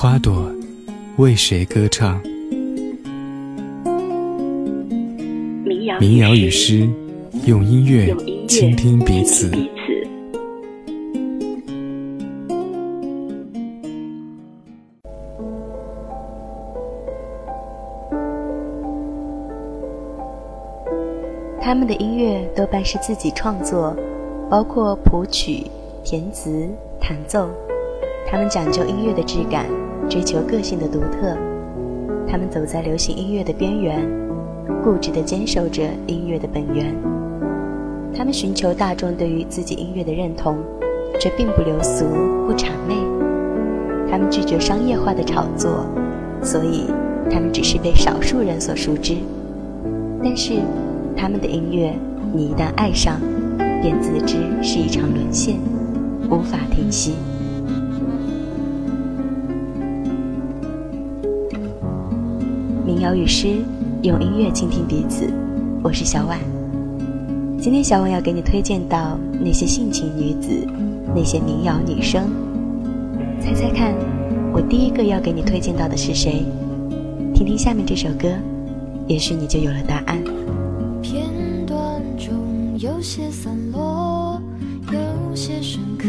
花朵为谁歌唱？民谣与诗，用音乐倾听彼此。他们的音乐多半是自己创作，包括谱曲、填词、弹奏。他们讲究音乐的质感，追求个性的独特。他们走在流行音乐的边缘，固执地坚守着音乐的本源。他们寻求大众对于自己音乐的认同，却并不流俗不谄媚。他们拒绝商业化的炒作，所以他们只是被少数人所熟知。但是。他们的音乐，你一旦爱上，便自知是一场沦陷，无法停息。民谣与诗，用音乐倾听彼此。我是小婉，今天小婉要给你推荐到那些性情女子，那些民谣女生。猜猜看，我第一个要给你推荐到的是谁？听听下面这首歌，也许你就有了答案。片段中有些散落，有些深刻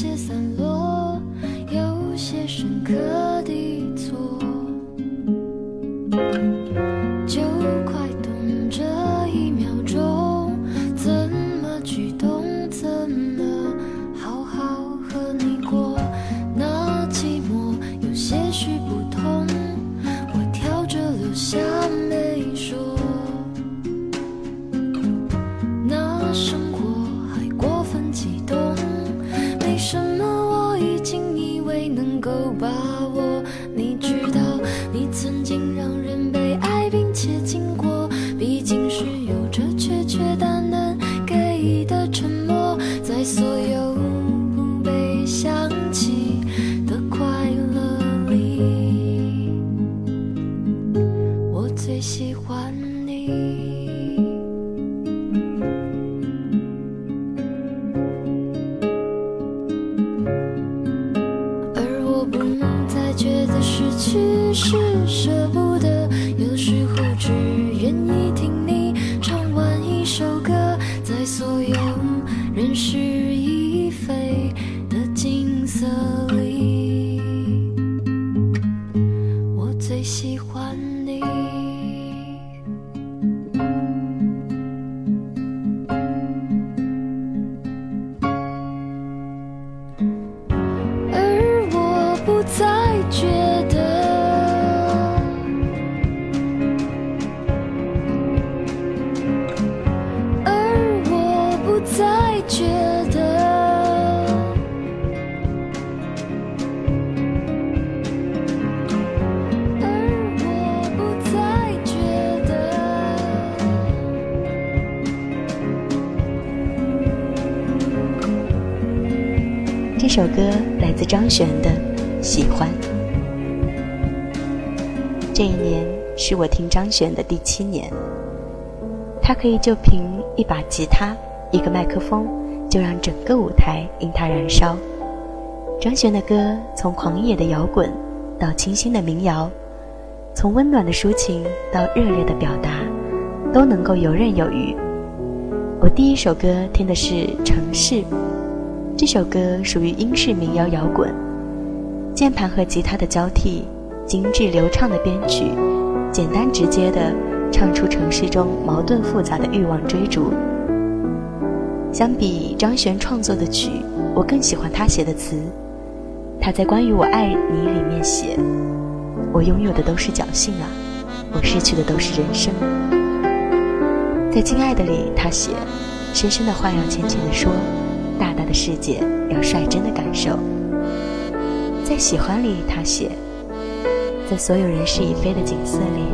些散。有觉得，而我不再觉得。这首歌来自张悬的《喜欢》。这一年是我听张悬的第七年。他可以就凭一把吉他、一个麦克风，就让整个舞台因他燃烧。张悬的歌从狂野的摇滚到清新的民谣，从温暖的抒情到热烈的表达，都能够游刃有余。我第一首歌听的是《城市》，这首歌属于英式民谣摇滚，键盘和吉他的交替。精致流畅的编曲，简单直接的唱出城市中矛盾复杂的欲望追逐。相比张悬创作的曲，我更喜欢他写的词。他在《关于我爱你》里面写：“我拥有的都是侥幸啊，我失去的都是人生。”在《亲爱的》里，他写：“深深的话要浅浅的说，大大的世界要率真的感受。”在《喜欢》里，他写。在所有人事已非的景色里，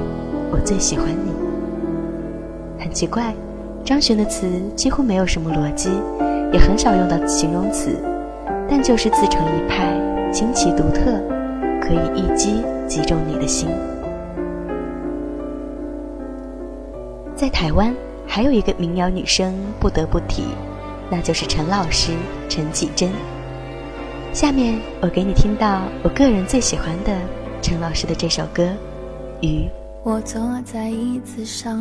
我最喜欢你。很奇怪，张悬的词几乎没有什么逻辑，也很少用到形容词，但就是自成一派，清奇独特，可以一击击中你的心。在台湾，还有一个民谣女声不得不提，那就是陈老师陈绮贞。下面我给你听到我个人最喜欢的。陈老师的这首歌《鱼》。我坐在椅子上，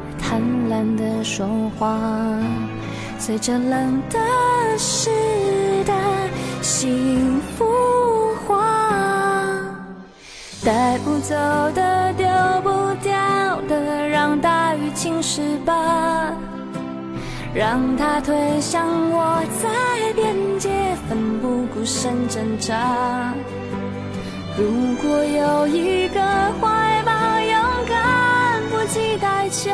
贪婪的说话，随着冷的湿的幸福化，带不走的丢不掉的，让大雨侵蚀吧，让它推向我在边界，奋不顾身挣扎。如果有一个怀抱，勇敢不计代价，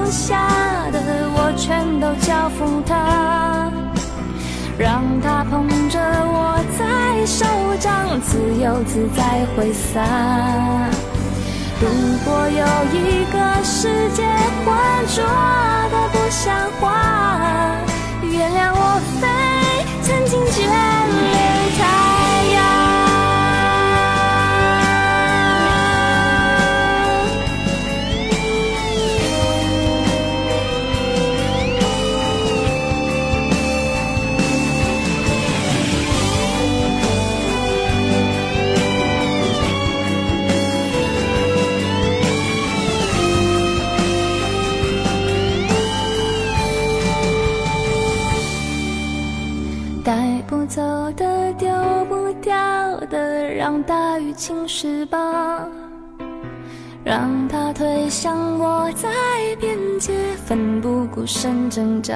下的，我全都交付他，让他捧着我在手掌，自由自在挥洒。如果有一个世界浑浊的不像话，原谅我飞。曾经眷恋我在边界，奋不顾身挣扎。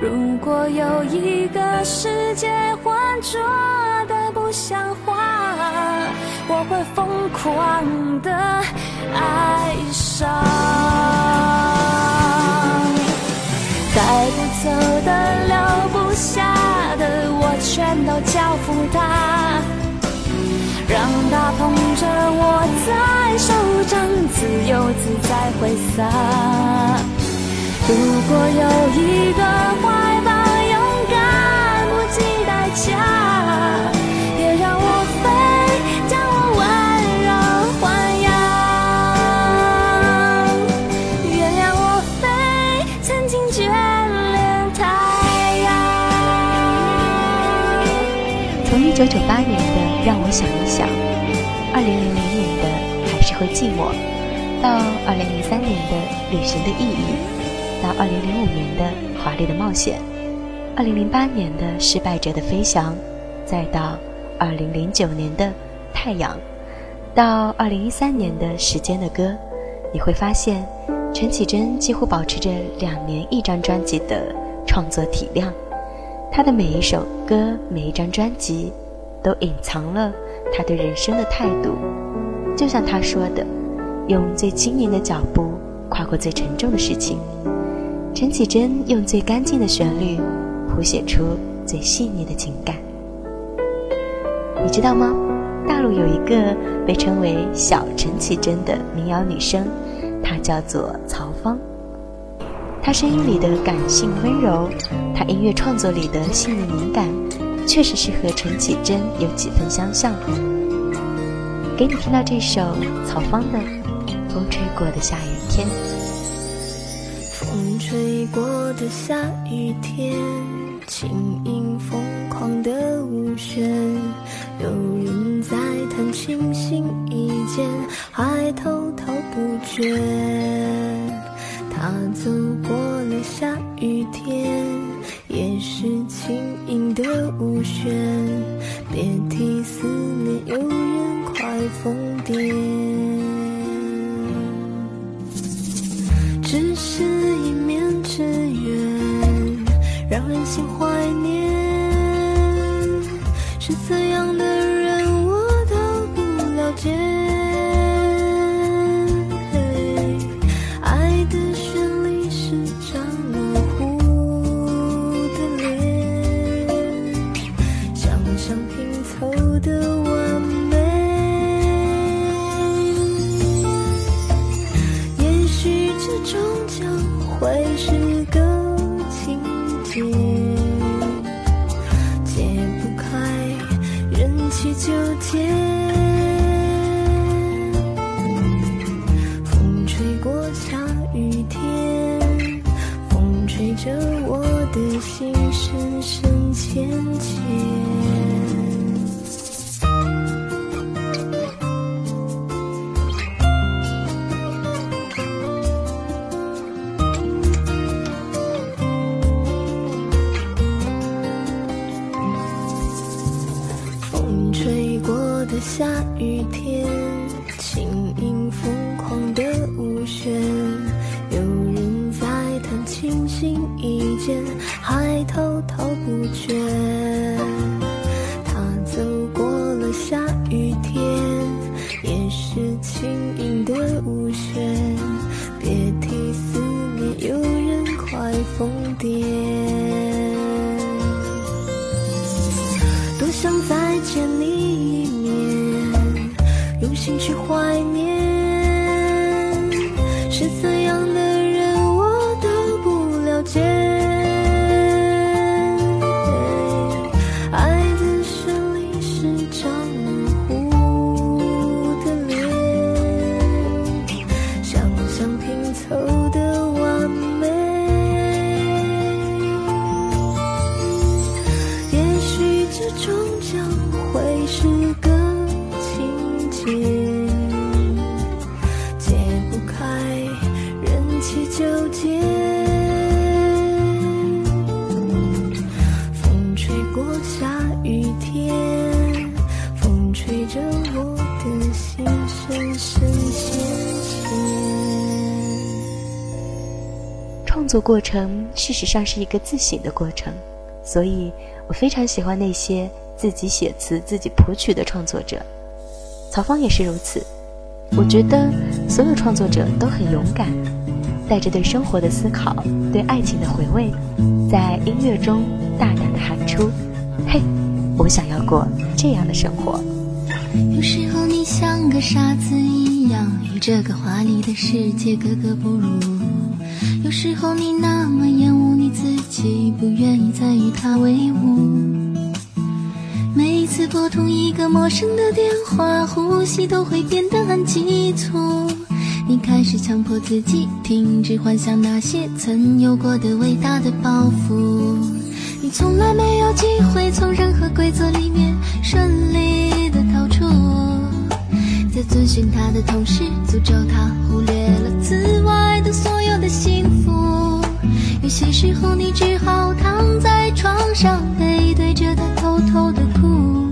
如果有一个世界浑浊的不像话，我会疯狂的爱上。带不走的、留不下的，我全都交付他，让他捧着我在手掌，自由自在挥洒。如果有一个怀抱，勇敢不计代价，别让我飞，将我温柔豢养。原谅我飞，曾经眷恋太阳。从一九九八年的让我想一想，二零零零年的还是会寂寞，到二零零三年的旅行的意义。二零零五年的华丽的冒险，二零零八年的失败者的飞翔，再到二零零九年的太阳，到二零一三年的时间的歌，你会发现，陈绮贞几乎保持着两年一张专辑的创作体量。她的每一首歌，每一张专辑，都隐藏了她对人生的态度。就像她说的：“用最轻盈的脚步跨过最沉重的事情。”陈绮贞用最干净的旋律谱写出最细腻的情感。你知道吗？大陆有一个被称为“小陈绮贞”的民谣女声，她叫做曹芳。她声音里的感性温柔，她音乐创作里的细腻敏感，确实是和陈绮贞有几分相像。给你听到这首曹芳的《风吹过的下雨天》。风吹过的下雨天，轻盈疯狂的舞旋，有人在弹琴心一间，还滔滔不绝。他走过了下雨天，也是轻盈的舞旋，别提思念有人快疯癫。心怀念。终究会是个情节解不开，人气纠结。风吹过下雨天，风吹着我的心，深深浅浅。创作过程事实上是一个自省的过程，所以。我非常喜欢那些自己写词、自己谱曲的创作者。曹芳也是如此。我觉得所有创作者都很勇敢，带着对生活的思考、对爱情的回味，在音乐中大胆地喊出：“嘿，我想要过这样的生活。”有时候你像个傻子一样，与这个华丽的世界格格不入。有时候你那么厌恶你自己，不愿意再与他为伍。每一次拨通一个陌生的电话，呼吸都会变得很急促。你开始强迫自己停止幻想那些曾有过的伟大的抱负。你从来没有机会从任何规则里面顺利的逃出，在遵循他的同时，诅咒他忽略此外的所有的幸福。有些时候，你只好躺在床上，背对着他偷偷的哭，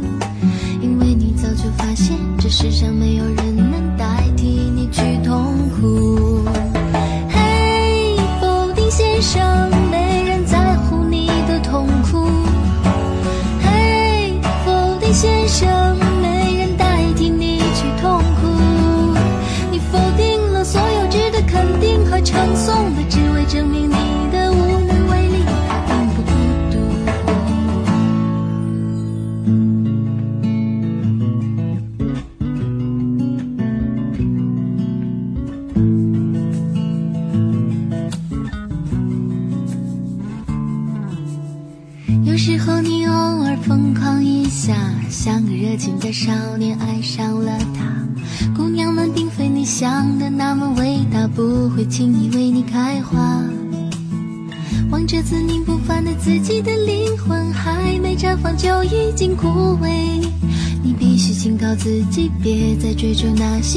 因为你早就发现，这世上没有人能代替你去痛苦。嘿，否定先生。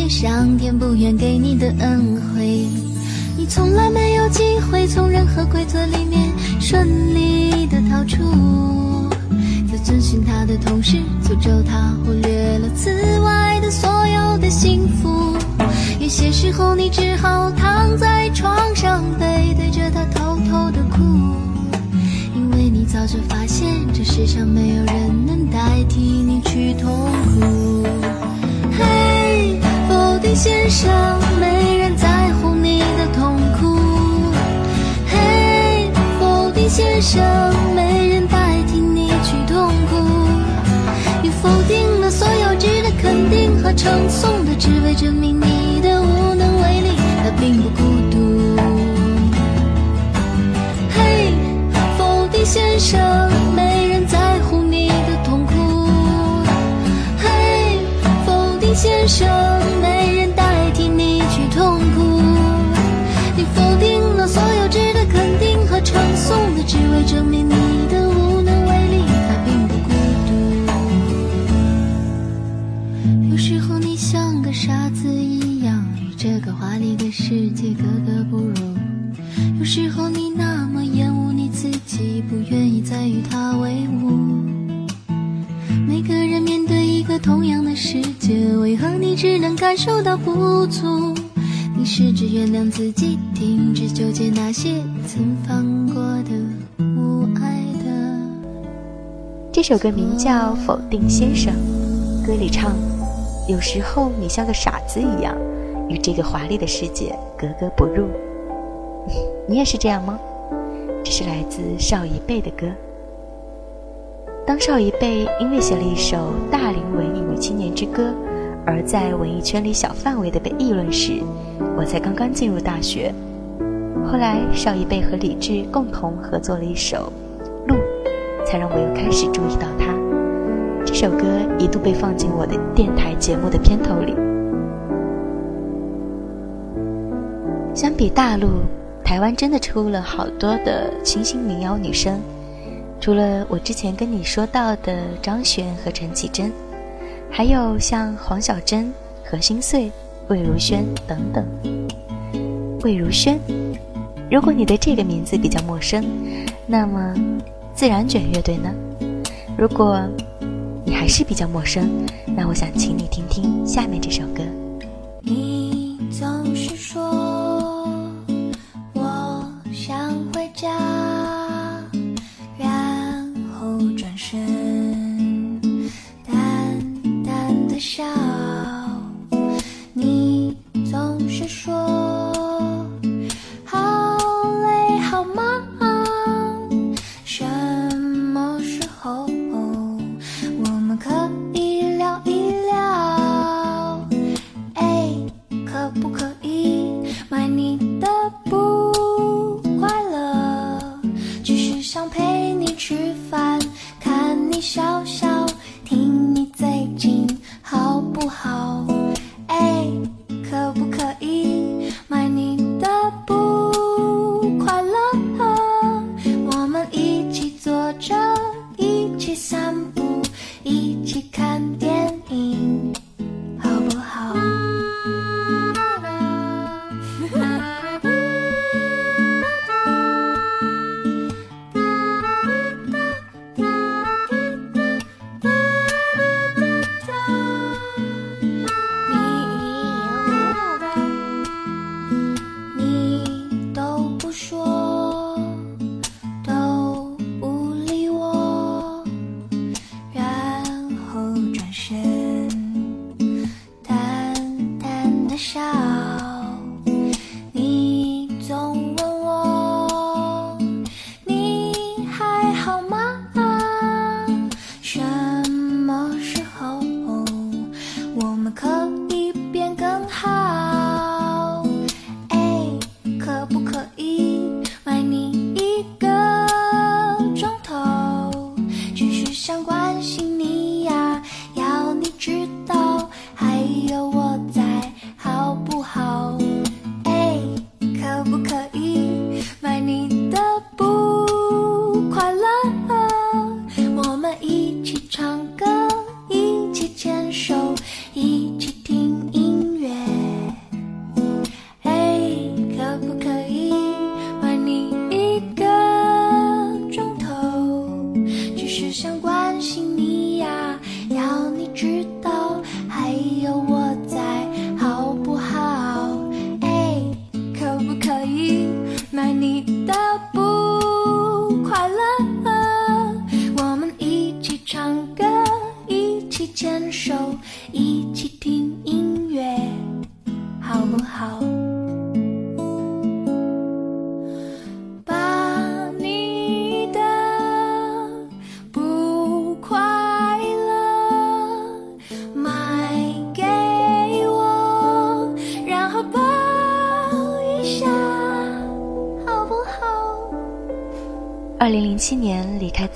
上天不愿给你的恩惠。你从来没有机会从任何规则里面顺利的逃出。遵循他的同时，诅咒他忽略了此外的所有的幸福。有些时候，你只好躺在床上，背对着他偷偷的哭，因为你早就发现，这世上没有人能代替你去痛苦。否定先生，没人在乎你的痛苦。嘿，否定先生，没人代替你去痛苦。你否定了所有值得。肯定和称颂的，只为证明你这首歌名叫《否定先生》，歌里唱：有时候你像个傻子一样。与这个华丽的世界格格不入，你也是这样吗？这是来自邵一贝的歌。当邵一贝因为写了一首大龄文艺女青年之歌，而在文艺圈里小范围的被议论时，我才刚刚进入大学。后来邵一贝和李志共同合作了一首《》，才让我又开始注意到他。这首歌一度被放进我的电台节目的片头里。相比大陆，台湾真的出了好多的清新民谣女生，除了我之前跟你说到的张悬和陈绮贞，还有像黄小珍、何心碎、魏如萱等等。魏如萱，如果你对这个名字比较陌生，那么自然卷乐队呢？如果你还是比较陌生，那我想请你听听下面这首歌。你总是说。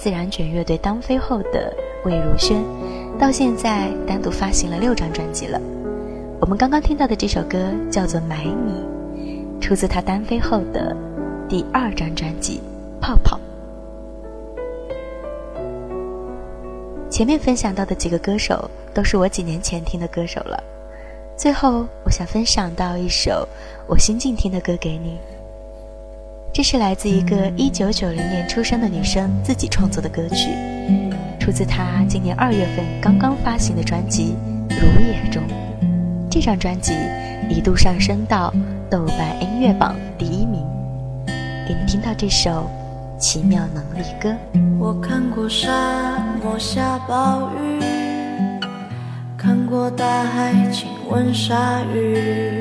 自然卷乐队单飞后的魏如萱，到现在单独发行了六张专辑了。我们刚刚听到的这首歌叫做《买你》，出自她单飞后的第二张专辑《泡泡》。前面分享到的几个歌手都是我几年前听的歌手了。最后，我想分享到一首我新近听的歌给你。这是来自一个一九九零年出生的女生自己创作的歌曲，出自她今年二月份刚刚发行的专辑《如也》中。这张专辑一度上升到豆瓣音乐榜第一名。给你听到这首《奇妙能力歌》。我看过沙漠下暴雨，看过大海亲吻鲨鱼。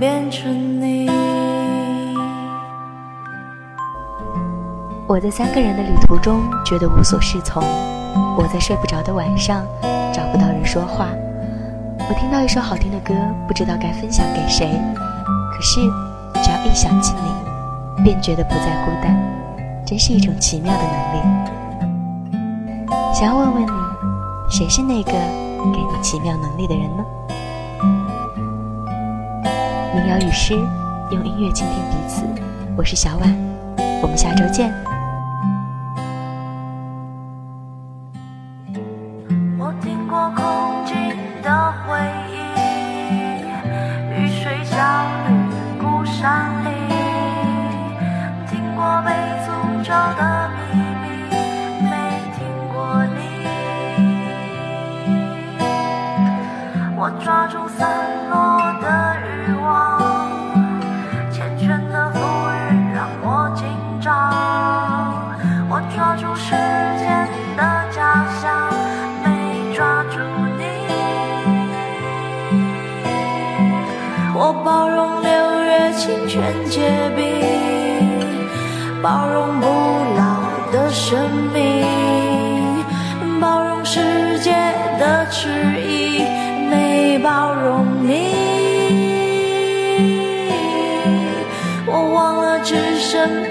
变成你。我在三个人的旅途中觉得无所适从，我在睡不着的晚上找不到人说话，我听到一首好听的歌，不知道该分享给谁，可是只要一想起你，便觉得不再孤单，真是一种奇妙的能力。想要问问你，谁是那个给你奇妙能力的人呢？民谣与诗，用音乐倾听彼此。我是小婉，我们下周见。生命，包容世界的迟疑，没包容你。我忘了置身